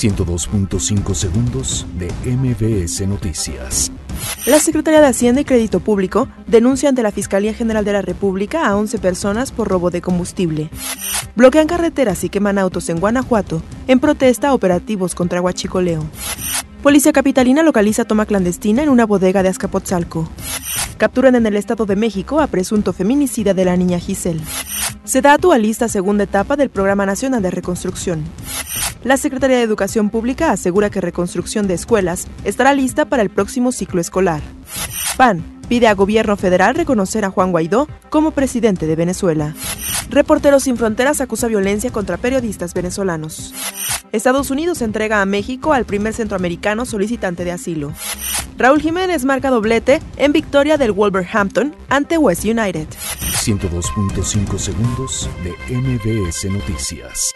102.5 segundos de MBS Noticias. La Secretaría de Hacienda y Crédito Público denuncia ante la Fiscalía General de la República a 11 personas por robo de combustible. Bloquean carreteras y queman autos en Guanajuato en protesta a operativos contra Huachicoleo. Policía Capitalina localiza toma clandestina en una bodega de Azcapotzalco. Capturan en el Estado de México a presunto feminicida de la niña Giselle. Se da a lista segunda etapa del Programa Nacional de Reconstrucción. La Secretaría de Educación Pública asegura que reconstrucción de escuelas estará lista para el próximo ciclo escolar. PAN pide a gobierno federal reconocer a Juan Guaidó como presidente de Venezuela. Reporteros sin Fronteras acusa violencia contra periodistas venezolanos. Estados Unidos entrega a México al primer centroamericano solicitante de asilo. Raúl Jiménez marca doblete en victoria del Wolverhampton ante West United. 102.5 segundos de MBS Noticias.